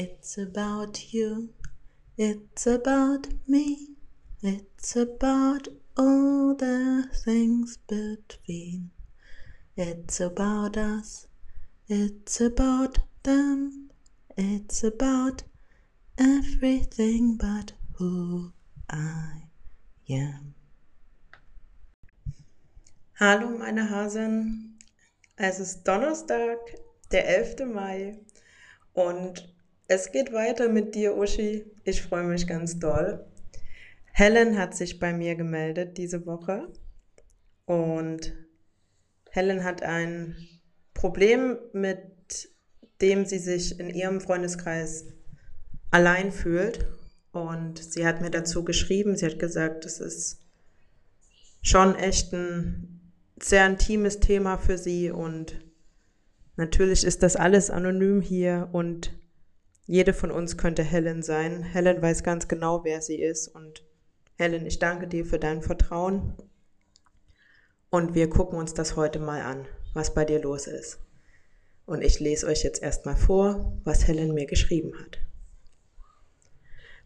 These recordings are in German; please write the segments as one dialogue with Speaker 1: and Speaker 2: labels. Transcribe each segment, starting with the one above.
Speaker 1: It's about you, it's about me, it's about all the things between. It's about us, it's about them, it's about everything but who I am.
Speaker 2: Hallo meine Hasen, es ist Donnerstag, der 11. Mai und es geht weiter mit dir, Uschi. Ich freue mich ganz doll. Helen hat sich bei mir gemeldet diese Woche und Helen hat ein Problem, mit dem sie sich in ihrem Freundeskreis allein fühlt. Und sie hat mir dazu geschrieben, sie hat gesagt, es ist schon echt ein sehr intimes Thema für sie und natürlich ist das alles anonym hier und jede von uns könnte Helen sein. Helen weiß ganz genau, wer sie ist. Und Helen, ich danke dir für dein Vertrauen. Und wir gucken uns das heute mal an, was bei dir los ist. Und ich lese euch jetzt erstmal vor, was Helen mir geschrieben hat.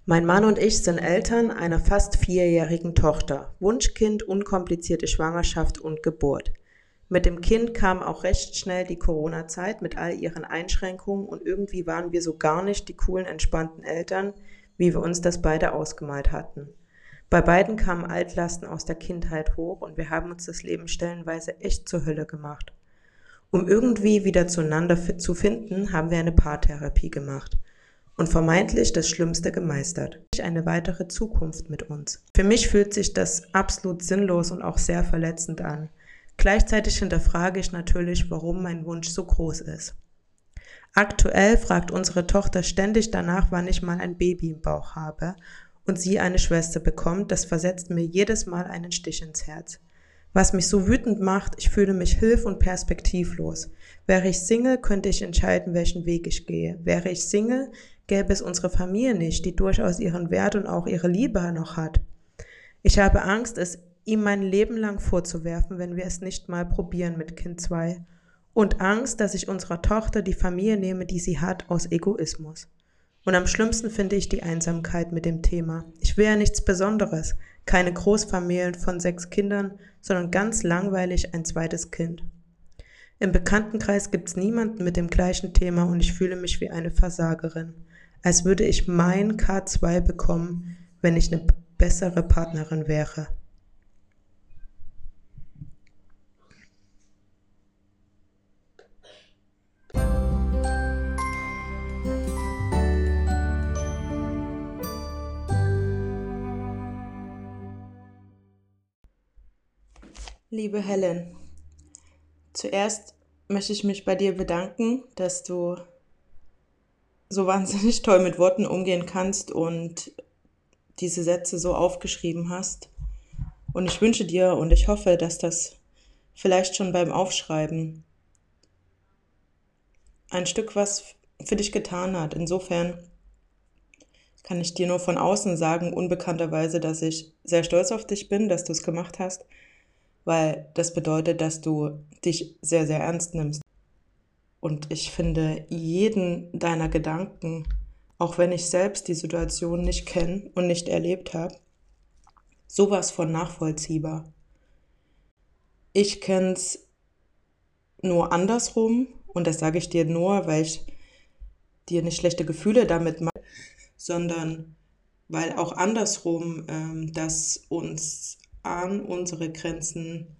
Speaker 2: Mein Mann und ich sind Eltern einer fast vierjährigen Tochter. Wunschkind, unkomplizierte Schwangerschaft und Geburt. Mit dem Kind kam auch recht schnell die Corona-Zeit mit all ihren Einschränkungen und irgendwie waren wir so gar nicht die coolen, entspannten Eltern, wie wir uns das beide ausgemalt hatten. Bei beiden kamen Altlasten aus der Kindheit hoch und wir haben uns das Leben stellenweise echt zur Hölle gemacht. Um irgendwie wieder zueinander zu finden, haben wir eine Paartherapie gemacht und vermeintlich das Schlimmste gemeistert. Eine weitere Zukunft mit uns. Für mich fühlt sich das absolut sinnlos und auch sehr verletzend an. Gleichzeitig hinterfrage ich natürlich, warum mein Wunsch so groß ist. Aktuell fragt unsere Tochter ständig danach, wann ich mal ein Baby im Bauch habe und sie eine Schwester bekommt, das versetzt mir jedes Mal einen Stich ins Herz. Was mich so wütend macht, ich fühle mich hilf- und perspektivlos. Wäre ich Single, könnte ich entscheiden, welchen Weg ich gehe. Wäre ich Single, gäbe es unsere Familie nicht, die durchaus ihren Wert und auch ihre Liebe noch hat. Ich habe Angst, es ihm mein Leben lang vorzuwerfen, wenn wir es nicht mal probieren mit Kind 2. Und Angst, dass ich unserer Tochter die Familie nehme, die sie hat, aus Egoismus. Und am schlimmsten finde ich die Einsamkeit mit dem Thema. Ich will ja nichts Besonderes, keine Großfamilien von sechs Kindern, sondern ganz langweilig ein zweites Kind. Im Bekanntenkreis gibt's niemanden mit dem gleichen Thema und ich fühle mich wie eine Versagerin, als würde ich mein K2 bekommen, wenn ich eine bessere Partnerin wäre. Liebe Helen, zuerst möchte ich mich bei dir bedanken, dass du so wahnsinnig toll mit Worten umgehen kannst und diese Sätze so aufgeschrieben hast. Und ich wünsche dir und ich hoffe, dass das vielleicht schon beim Aufschreiben ein Stück was für dich getan hat. Insofern kann ich dir nur von außen sagen, unbekannterweise, dass ich sehr stolz auf dich bin, dass du es gemacht hast weil das bedeutet, dass du dich sehr, sehr ernst nimmst. Und ich finde jeden deiner Gedanken, auch wenn ich selbst die Situation nicht kenne und nicht erlebt habe, sowas von nachvollziehbar. Ich kenne es nur andersrum und das sage ich dir nur, weil ich dir nicht schlechte Gefühle damit mache, sondern weil auch andersrum ähm, das uns an unsere Grenzen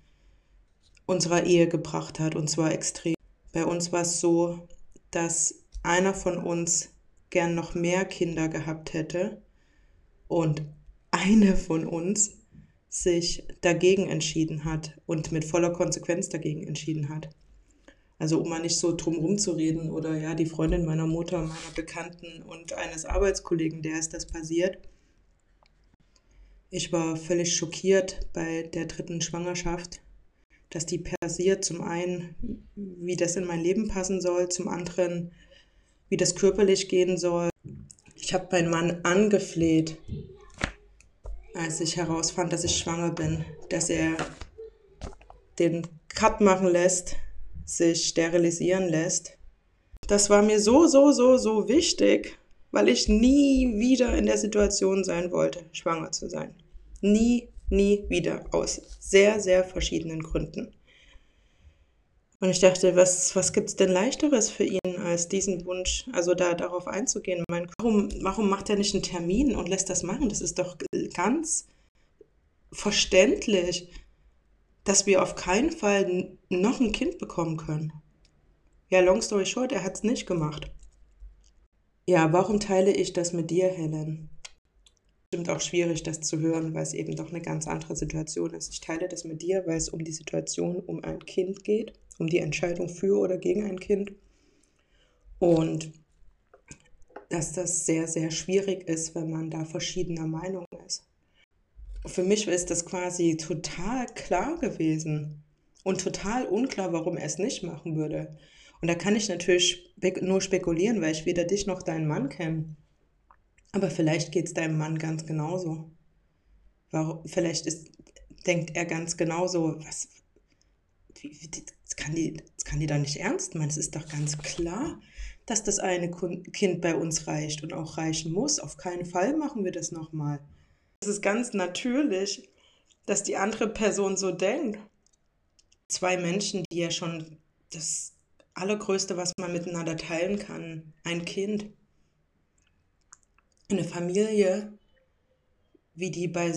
Speaker 2: unserer Ehe gebracht hat, und zwar extrem. Bei uns war es so, dass einer von uns gern noch mehr Kinder gehabt hätte und eine von uns sich dagegen entschieden hat und mit voller Konsequenz dagegen entschieden hat. Also um mal nicht so drum rumzureden oder ja, die Freundin meiner Mutter, meiner Bekannten und eines Arbeitskollegen, der ist das passiert. Ich war völlig schockiert bei der dritten Schwangerschaft, dass die passiert. Zum einen, wie das in mein Leben passen soll, zum anderen, wie das körperlich gehen soll. Ich habe meinen Mann angefleht, als ich herausfand, dass ich schwanger bin, dass er den Cut machen lässt, sich sterilisieren lässt. Das war mir so, so, so, so wichtig, weil ich nie wieder in der Situation sein wollte, schwanger zu sein. Nie, nie wieder. Aus sehr, sehr verschiedenen Gründen. Und ich dachte, was, was gibt es denn leichteres für ihn als diesen Wunsch, also da darauf einzugehen? Mein, warum, warum macht er nicht einen Termin und lässt das machen? Das ist doch ganz verständlich, dass wir auf keinen Fall noch ein Kind bekommen können. Ja, long story short, er hat es nicht gemacht. Ja, warum teile ich das mit dir, Helen? Stimmt auch schwierig, das zu hören, weil es eben doch eine ganz andere Situation ist. Ich teile das mit dir, weil es um die Situation um ein Kind geht, um die Entscheidung für oder gegen ein Kind. Und dass das sehr, sehr schwierig ist, wenn man da verschiedener Meinung ist. Für mich ist das quasi total klar gewesen und total unklar, warum er es nicht machen würde. Und da kann ich natürlich nur spekulieren, weil ich weder dich noch deinen Mann kenne. Aber vielleicht geht es deinem Mann ganz genauso. Warum, vielleicht ist, denkt er ganz genauso, was, wie, das, kann die, das kann die da nicht ernst meinen. Es ist doch ganz klar, dass das eine Kind bei uns reicht und auch reichen muss. Auf keinen Fall machen wir das nochmal. Es ist ganz natürlich, dass die andere Person so denkt. Zwei Menschen, die ja schon das Allergrößte, was man miteinander teilen kann, ein Kind, eine Familie, wie die bei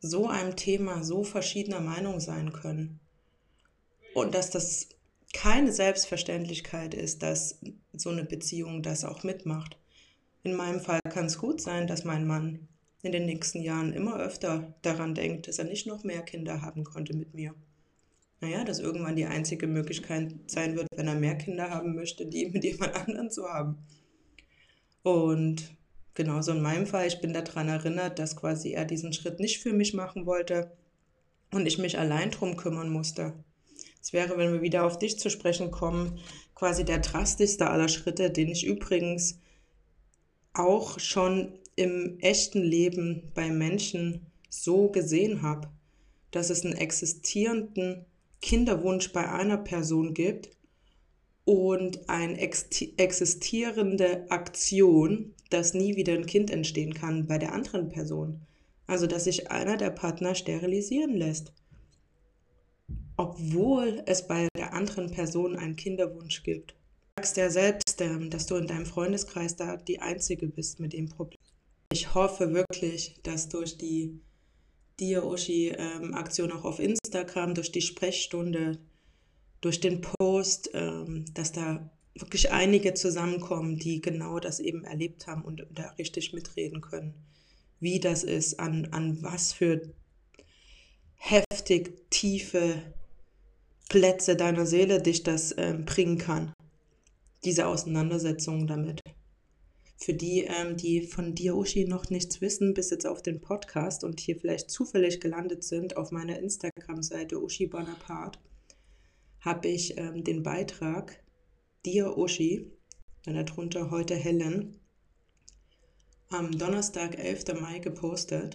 Speaker 2: so einem Thema so verschiedener Meinung sein können. Und dass das keine Selbstverständlichkeit ist, dass so eine Beziehung das auch mitmacht. In meinem Fall kann es gut sein, dass mein Mann in den nächsten Jahren immer öfter daran denkt, dass er nicht noch mehr Kinder haben konnte mit mir naja, dass irgendwann die einzige Möglichkeit sein wird, wenn er mehr Kinder haben möchte, die mit jemand anderen zu haben. Und genauso in meinem Fall, ich bin daran erinnert, dass quasi er diesen Schritt nicht für mich machen wollte und ich mich allein drum kümmern musste. Es wäre, wenn wir wieder auf dich zu sprechen kommen, quasi der drastischste aller Schritte, den ich übrigens auch schon im echten Leben bei Menschen so gesehen habe, dass es einen existierenden Kinderwunsch bei einer Person gibt und eine existierende Aktion, dass nie wieder ein Kind entstehen kann bei der anderen Person. Also dass sich einer der Partner sterilisieren lässt. Obwohl es bei der anderen Person einen Kinderwunsch gibt. Du sagst ja selbst, ähm, dass du in deinem Freundeskreis da die Einzige bist mit dem Problem. Ich hoffe wirklich, dass durch die dir, Uschi, ähm, auch auf Instagram, durch die Sprechstunde, durch den Post, ähm, dass da wirklich einige zusammenkommen, die genau das eben erlebt haben und da richtig mitreden können, wie das ist, an, an was für heftig tiefe Plätze deiner Seele dich das ähm, bringen kann, diese Auseinandersetzung damit. Für die, ähm, die von dir, Uschi, noch nichts wissen, bis jetzt auf den Podcast und hier vielleicht zufällig gelandet sind, auf meiner Instagram-Seite Uschi Bonaparte, habe ich ähm, den Beitrag Dir Uschi, dann darunter heute Helen, am Donnerstag, 11. Mai gepostet.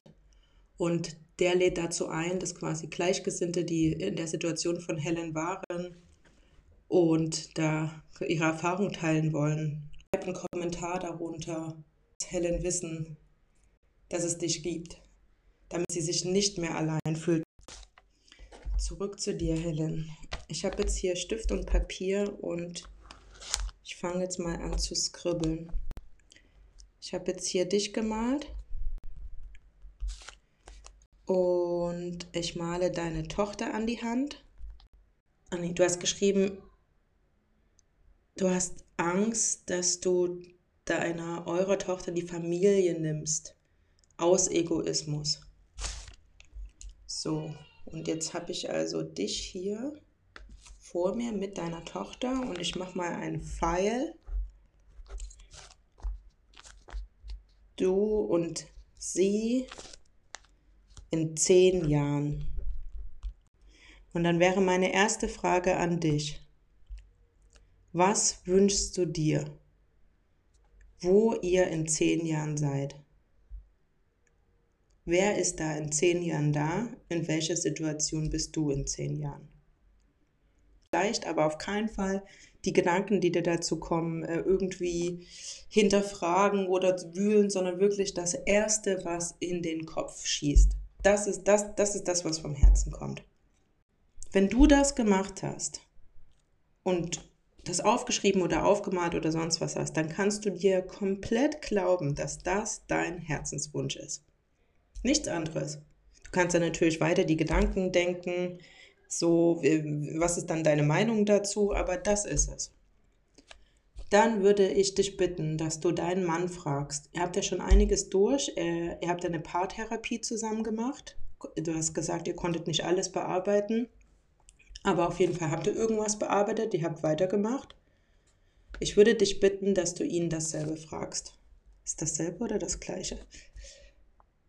Speaker 2: Und der lädt dazu ein, dass quasi Gleichgesinnte, die in der Situation von Helen waren und da ihre Erfahrung teilen wollen, einen Kommentar darunter, Helen wissen, dass es dich gibt, damit sie sich nicht mehr allein fühlt. Zurück zu dir, Helen. Ich habe jetzt hier Stift und Papier und ich fange jetzt mal an zu skribbeln. Ich habe jetzt hier dich gemalt und ich male deine Tochter an die Hand. Ah, nee, du hast geschrieben, du hast Angst, dass du deiner, eurer Tochter die Familie nimmst. Aus Egoismus. So, und jetzt habe ich also dich hier vor mir mit deiner Tochter und ich mache mal einen Pfeil. Du und sie in zehn Jahren. Und dann wäre meine erste Frage an dich. Was wünschst du dir, wo ihr in zehn Jahren seid? Wer ist da in zehn Jahren da? In welcher Situation bist du in zehn Jahren? Vielleicht aber auf keinen Fall die Gedanken, die dir dazu kommen, äh, irgendwie hinterfragen oder wühlen, sondern wirklich das Erste, was in den Kopf schießt. Das ist das, das ist das, was vom Herzen kommt. Wenn du das gemacht hast und das aufgeschrieben oder aufgemalt oder sonst was hast, dann kannst du dir komplett glauben, dass das dein Herzenswunsch ist. Nichts anderes. Du kannst dann natürlich weiter die Gedanken denken, so, was ist dann deine Meinung dazu, aber das ist es. Dann würde ich dich bitten, dass du deinen Mann fragst. Ihr habt ja schon einiges durch. Ihr habt eine Paartherapie zusammen gemacht. Du hast gesagt, ihr konntet nicht alles bearbeiten. Aber auf jeden Fall habt ihr irgendwas bearbeitet, ihr habt weitergemacht. Ich würde dich bitten, dass du ihn dasselbe fragst. Ist dasselbe oder das gleiche?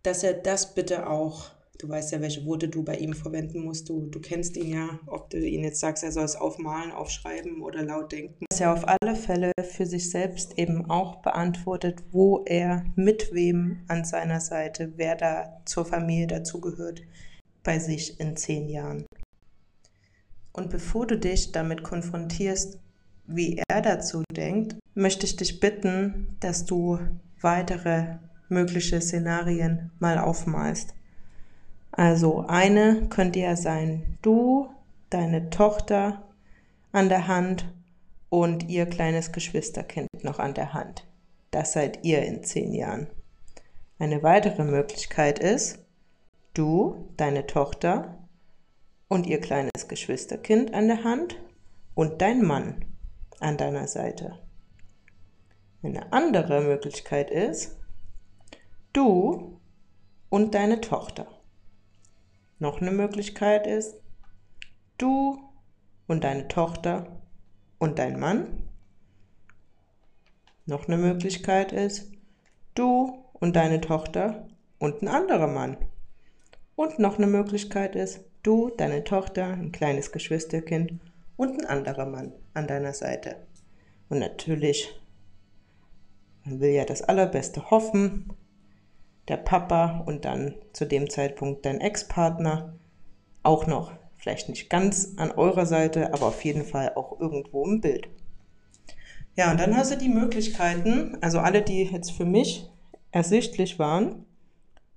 Speaker 2: Dass er das bitte auch Du weißt ja, welche Worte du bei ihm verwenden musst. Du, du kennst ihn ja, ob du ihn jetzt sagst, er soll es aufmalen, aufschreiben oder laut denken. Dass er auf alle Fälle für sich selbst eben auch beantwortet, wo er mit wem an seiner Seite, wer da zur Familie dazugehört, bei sich in zehn Jahren. Und bevor du dich damit konfrontierst, wie er dazu denkt, möchte ich dich bitten, dass du weitere mögliche Szenarien mal aufmalst. Also eine könnte ja sein, du, deine Tochter an der Hand und ihr kleines Geschwisterkind noch an der Hand. Das seid ihr in zehn Jahren. Eine weitere Möglichkeit ist, du, deine Tochter und ihr kleines Geschwisterkind an der Hand und dein Mann an deiner Seite. Eine andere Möglichkeit ist, du und deine Tochter. Noch eine Möglichkeit ist, du und deine Tochter und dein Mann. Noch eine Möglichkeit ist, du und deine Tochter und ein anderer Mann. Und noch eine Möglichkeit ist, du, deine Tochter, ein kleines Geschwisterkind und ein anderer Mann an deiner Seite. Und natürlich, man will ja das Allerbeste hoffen, der Papa und dann zu dem Zeitpunkt dein Ex-Partner auch noch. Vielleicht nicht ganz an eurer Seite, aber auf jeden Fall auch irgendwo im Bild. Ja, und dann hast du die Möglichkeiten, also alle, die jetzt für mich ersichtlich waren,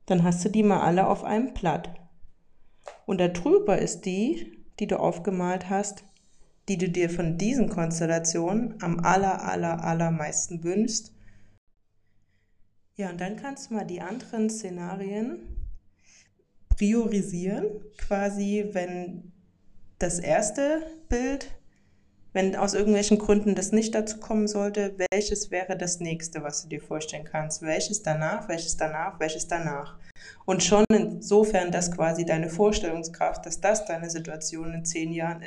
Speaker 2: dann hast du die mal alle auf einem Blatt. Und darüber ist die, die du aufgemalt hast, die du dir von diesen Konstellationen am aller, aller, allermeisten wünschst ja, und dann kannst du mal die anderen Szenarien priorisieren, quasi wenn das erste Bild, wenn aus irgendwelchen Gründen das nicht dazu kommen sollte, welches wäre das nächste, was du dir vorstellen kannst, welches danach, welches danach, welches danach. Und schon insofern, dass quasi deine Vorstellungskraft, dass das deine Situation in zehn Jahren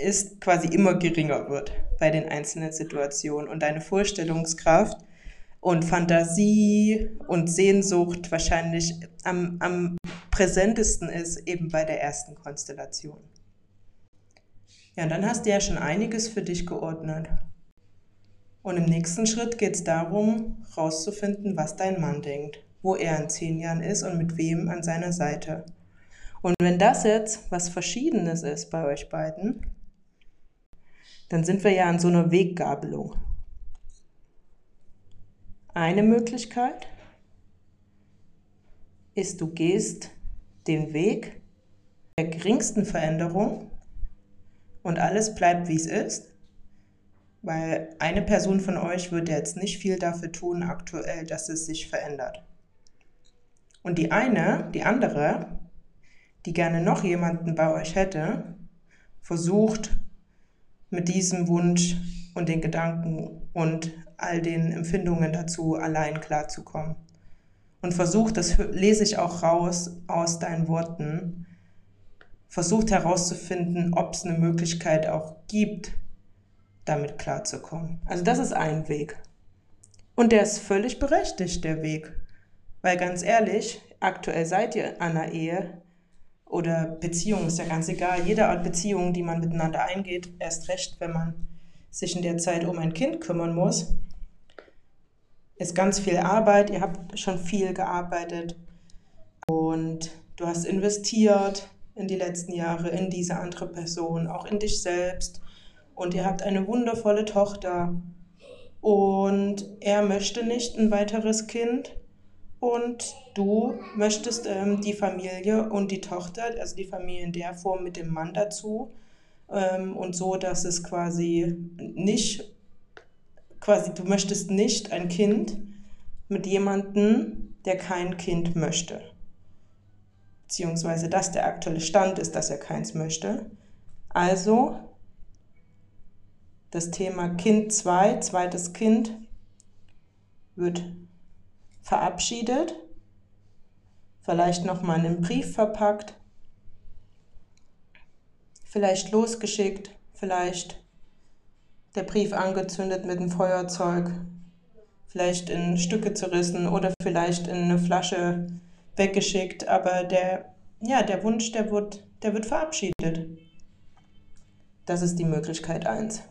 Speaker 2: ist, quasi immer geringer wird bei den einzelnen Situationen. Und deine Vorstellungskraft und Fantasie und Sehnsucht wahrscheinlich am, am präsentesten ist, eben bei der ersten Konstellation. Ja, und dann hast du ja schon einiges für dich geordnet. Und im nächsten Schritt geht es darum, herauszufinden, was dein Mann denkt, wo er in zehn Jahren ist und mit wem an seiner Seite. Und wenn das jetzt was Verschiedenes ist bei euch beiden, dann sind wir ja an so einer Weggabelung. Eine Möglichkeit ist, du gehst den Weg der geringsten Veränderung und alles bleibt, wie es ist, weil eine Person von euch wird jetzt nicht viel dafür tun aktuell, dass es sich verändert. Und die eine, die andere, die gerne noch jemanden bei euch hätte, versucht mit diesem Wunsch und den Gedanken und all den Empfindungen dazu allein klarzukommen. Und versucht, das lese ich auch raus aus deinen Worten, versucht herauszufinden, ob es eine Möglichkeit auch gibt, damit klarzukommen. Also das ist ein Weg. Und der ist völlig berechtigt, der Weg. Weil ganz ehrlich, aktuell seid ihr an einer Ehe oder Beziehung, ist ja ganz egal. Jede Art Beziehung, die man miteinander eingeht, erst recht, wenn man sich in der Zeit um ein Kind kümmern muss, ist ganz viel Arbeit. Ihr habt schon viel gearbeitet und du hast investiert in die letzten Jahre in diese andere Person, auch in dich selbst. Und ihr habt eine wundervolle Tochter. Und er möchte nicht ein weiteres Kind. Und du möchtest ähm, die Familie und die Tochter, also die Familie in der Form mit dem Mann dazu ähm, und so, dass es quasi nicht, quasi du möchtest nicht ein Kind mit jemandem, der kein Kind möchte. Beziehungsweise, dass der aktuelle Stand ist, dass er keins möchte. Also das Thema Kind 2, zweites Kind, wird verabschiedet, vielleicht nochmal in einen Brief verpackt, vielleicht losgeschickt, vielleicht der Brief angezündet mit einem Feuerzeug, vielleicht in Stücke zerrissen oder vielleicht in eine Flasche weggeschickt, aber der, ja, der Wunsch, der wird, der wird verabschiedet. Das ist die Möglichkeit 1.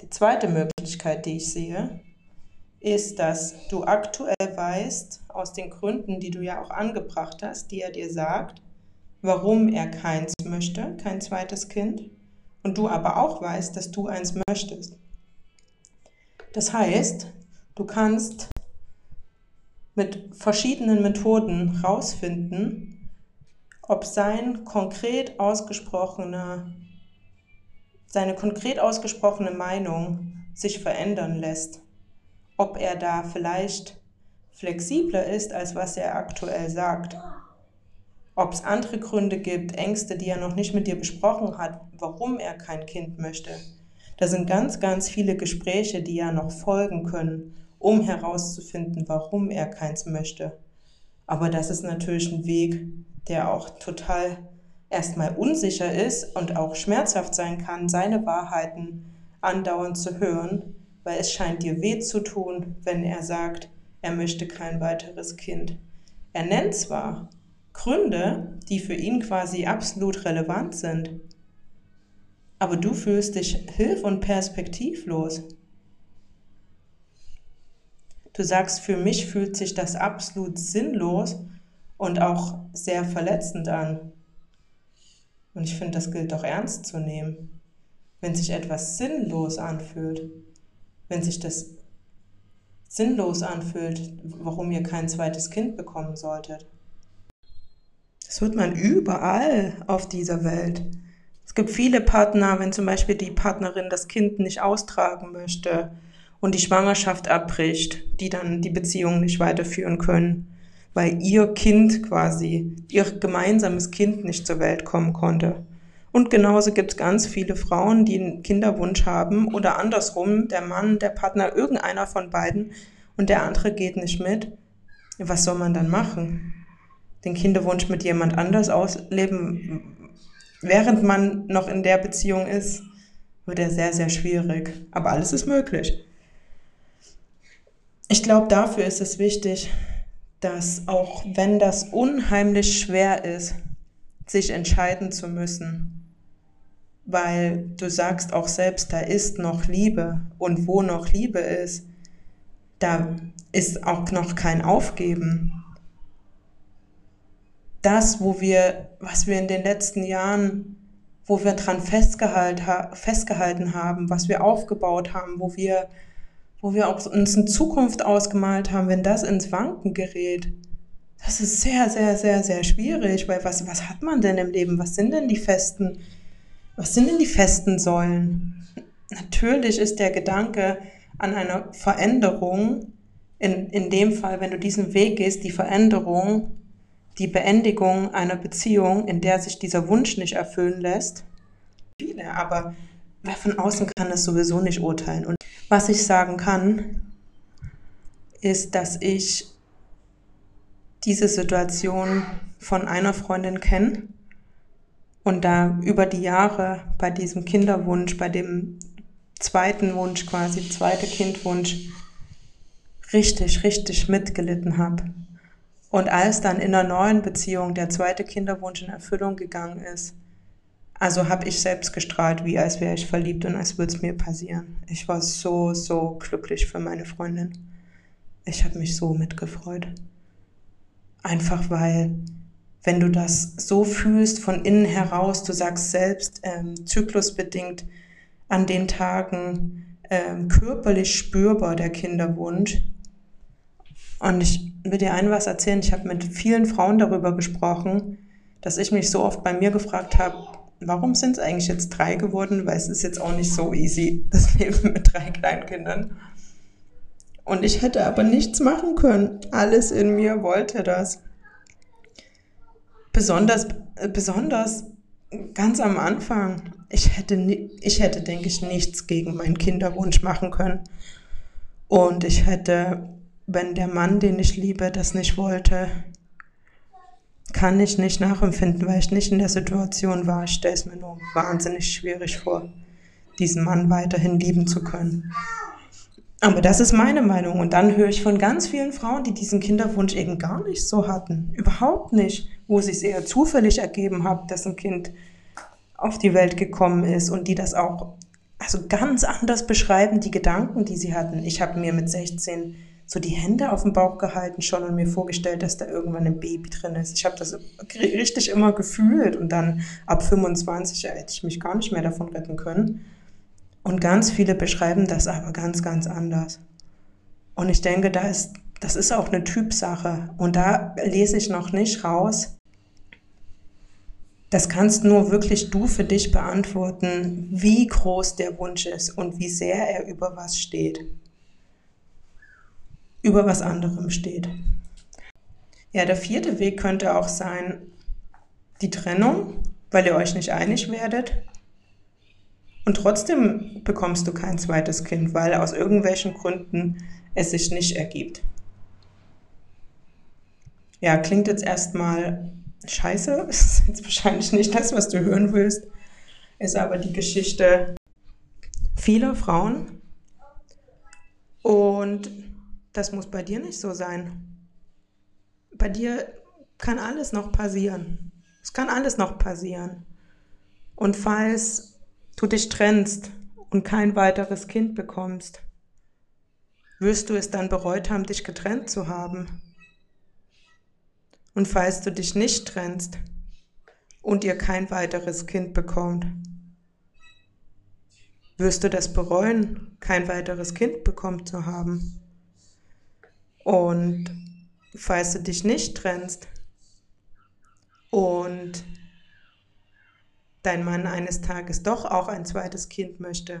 Speaker 2: Die zweite Möglichkeit, die ich sehe, ist, dass du aktuell weißt, aus den Gründen, die du ja auch angebracht hast, die er dir sagt, warum er keins möchte, kein zweites Kind, und du aber auch weißt, dass du eins möchtest. Das heißt, du kannst mit verschiedenen Methoden herausfinden, ob sein konkret ausgesprochener, seine konkret ausgesprochene Meinung sich verändern lässt ob er da vielleicht flexibler ist, als was er aktuell sagt. Ob es andere Gründe gibt, Ängste, die er noch nicht mit dir besprochen hat, warum er kein Kind möchte. Da sind ganz, ganz viele Gespräche, die ja noch folgen können, um herauszufinden, warum er keins möchte. Aber das ist natürlich ein Weg, der auch total erstmal unsicher ist und auch schmerzhaft sein kann, seine Wahrheiten andauernd zu hören weil es scheint dir weh zu tun, wenn er sagt, er möchte kein weiteres Kind. Er nennt zwar Gründe, die für ihn quasi absolut relevant sind, aber du fühlst dich hilf- und perspektivlos. Du sagst, für mich fühlt sich das absolut sinnlos und auch sehr verletzend an. Und ich finde, das gilt auch ernst zu nehmen. Wenn sich etwas sinnlos anfühlt, wenn sich das sinnlos anfühlt, warum ihr kein zweites Kind bekommen solltet. Das hört man überall auf dieser Welt. Es gibt viele Partner, wenn zum Beispiel die Partnerin das Kind nicht austragen möchte und die Schwangerschaft abbricht, die dann die Beziehung nicht weiterführen können, weil ihr Kind quasi, ihr gemeinsames Kind nicht zur Welt kommen konnte. Und genauso gibt es ganz viele Frauen, die einen Kinderwunsch haben oder andersrum, der Mann, der Partner, irgendeiner von beiden und der andere geht nicht mit. Was soll man dann machen? Den Kinderwunsch mit jemand anders ausleben, während man noch in der Beziehung ist, wird er sehr, sehr schwierig. Aber alles ist möglich. Ich glaube, dafür ist es wichtig, dass auch wenn das unheimlich schwer ist, sich entscheiden zu müssen, weil du sagst auch selbst, da ist noch Liebe und wo noch Liebe ist, da ist auch noch kein Aufgeben. Das, wo wir, was wir in den letzten Jahren, wo wir dran festgehalten, festgehalten haben, was wir aufgebaut haben, wo wir, wo wir auch uns eine Zukunft ausgemalt haben, wenn das ins Wanken gerät, das ist sehr, sehr, sehr, sehr schwierig, weil was, was hat man denn im Leben? Was sind denn die festen was sind denn die festen Säulen? Natürlich ist der Gedanke an einer Veränderung, in, in dem Fall, wenn du diesen Weg gehst, die Veränderung, die Beendigung einer Beziehung, in der sich dieser Wunsch nicht erfüllen lässt. Viele, aber wer von außen kann das sowieso nicht urteilen. Und was ich sagen kann, ist, dass ich diese Situation von einer Freundin kenne, und da über die Jahre bei diesem Kinderwunsch, bei dem zweiten Wunsch quasi, zweite Kindwunsch, richtig, richtig mitgelitten habe. Und als dann in einer neuen Beziehung der zweite Kinderwunsch in Erfüllung gegangen ist, also habe ich selbst gestrahlt, wie als wäre ich verliebt und als würde es mir passieren. Ich war so, so glücklich für meine Freundin. Ich habe mich so mitgefreut. Einfach weil wenn du das so fühlst von innen heraus, du sagst selbst, ähm, zyklusbedingt an den Tagen ähm, körperlich spürbar, der Kinderwunsch. Und ich will dir ein was erzählen. Ich habe mit vielen Frauen darüber gesprochen, dass ich mich so oft bei mir gefragt habe, warum sind es eigentlich jetzt drei geworden? Weil es ist jetzt auch nicht so easy, das Leben mit drei Kleinkindern. Und ich hätte aber nichts machen können. Alles in mir wollte das. Besonders, besonders ganz am Anfang. Ich hätte, ich hätte, denke ich, nichts gegen meinen Kinderwunsch machen können. Und ich hätte, wenn der Mann, den ich liebe, das nicht wollte, kann ich nicht nachempfinden, weil ich nicht in der Situation war. Ich stelle es mir nur wahnsinnig schwierig vor, diesen Mann weiterhin lieben zu können. Aber das ist meine Meinung. Und dann höre ich von ganz vielen Frauen, die diesen Kinderwunsch eben gar nicht so hatten. Überhaupt nicht. Wo es sich eher zufällig ergeben hat, dass ein Kind auf die Welt gekommen ist und die das auch also ganz anders beschreiben, die Gedanken, die sie hatten. Ich habe mir mit 16 so die Hände auf den Bauch gehalten schon und mir vorgestellt, dass da irgendwann ein Baby drin ist. Ich habe das richtig immer gefühlt und dann ab 25 hätte ich mich gar nicht mehr davon retten können. Und ganz viele beschreiben das aber ganz, ganz anders. Und ich denke, da ist, das ist auch eine Typsache. Und da lese ich noch nicht raus. Das kannst nur wirklich du für dich beantworten, wie groß der Wunsch ist und wie sehr er über was steht über was anderem steht. Ja, der vierte Weg könnte auch sein, die Trennung, weil ihr euch nicht einig werdet. Und trotzdem bekommst du kein zweites Kind, weil aus irgendwelchen Gründen es sich nicht ergibt. Ja, klingt jetzt erstmal scheiße, ist jetzt wahrscheinlich nicht das, was du hören willst, ist aber die Geschichte vieler Frauen. Und das muss bei dir nicht so sein. Bei dir kann alles noch passieren. Es kann alles noch passieren. Und falls du dich trennst und kein weiteres Kind bekommst, wirst du es dann bereut haben, dich getrennt zu haben. Und falls du dich nicht trennst und ihr kein weiteres Kind bekommt, wirst du das bereuen, kein weiteres Kind bekommen zu haben. Und falls du dich nicht trennst und dein Mann eines Tages doch auch ein zweites Kind möchte,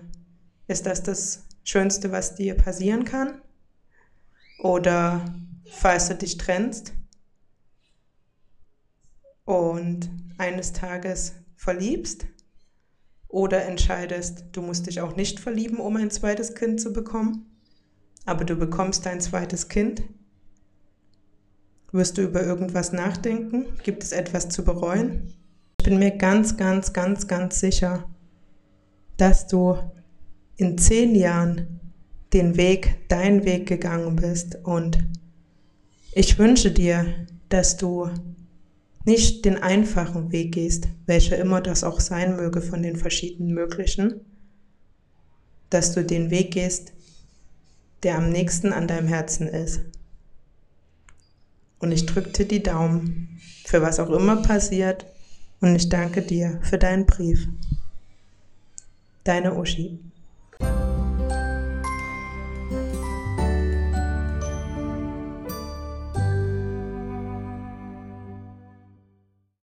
Speaker 2: ist das das Schönste, was dir passieren kann? Oder falls du dich trennst und eines Tages verliebst oder entscheidest, du musst dich auch nicht verlieben, um ein zweites Kind zu bekommen, aber du bekommst dein zweites Kind, wirst du über irgendwas nachdenken? Gibt es etwas zu bereuen? Ich bin mir ganz, ganz, ganz, ganz sicher, dass du in zehn Jahren den Weg, deinen Weg gegangen bist. Und ich wünsche dir, dass du nicht den einfachen Weg gehst, welcher immer das auch sein möge von den verschiedenen möglichen, dass du den Weg gehst, der am nächsten an deinem Herzen ist. Und ich drücke dir die Daumen für was auch immer passiert und ich danke dir für deinen Brief. Deine Uschi.